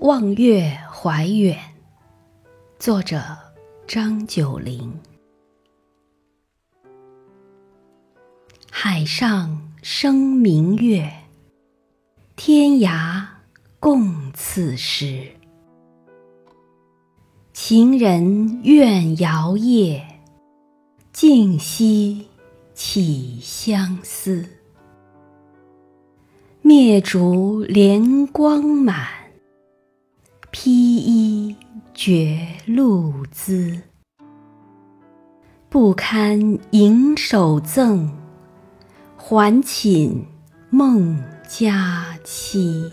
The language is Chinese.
望月怀远，作者张九龄。海上生明月，天涯共此时。情人怨遥夜，竟夕起相思。灭烛怜光满，披衣觉露滋。不堪盈手赠，还寝梦佳期。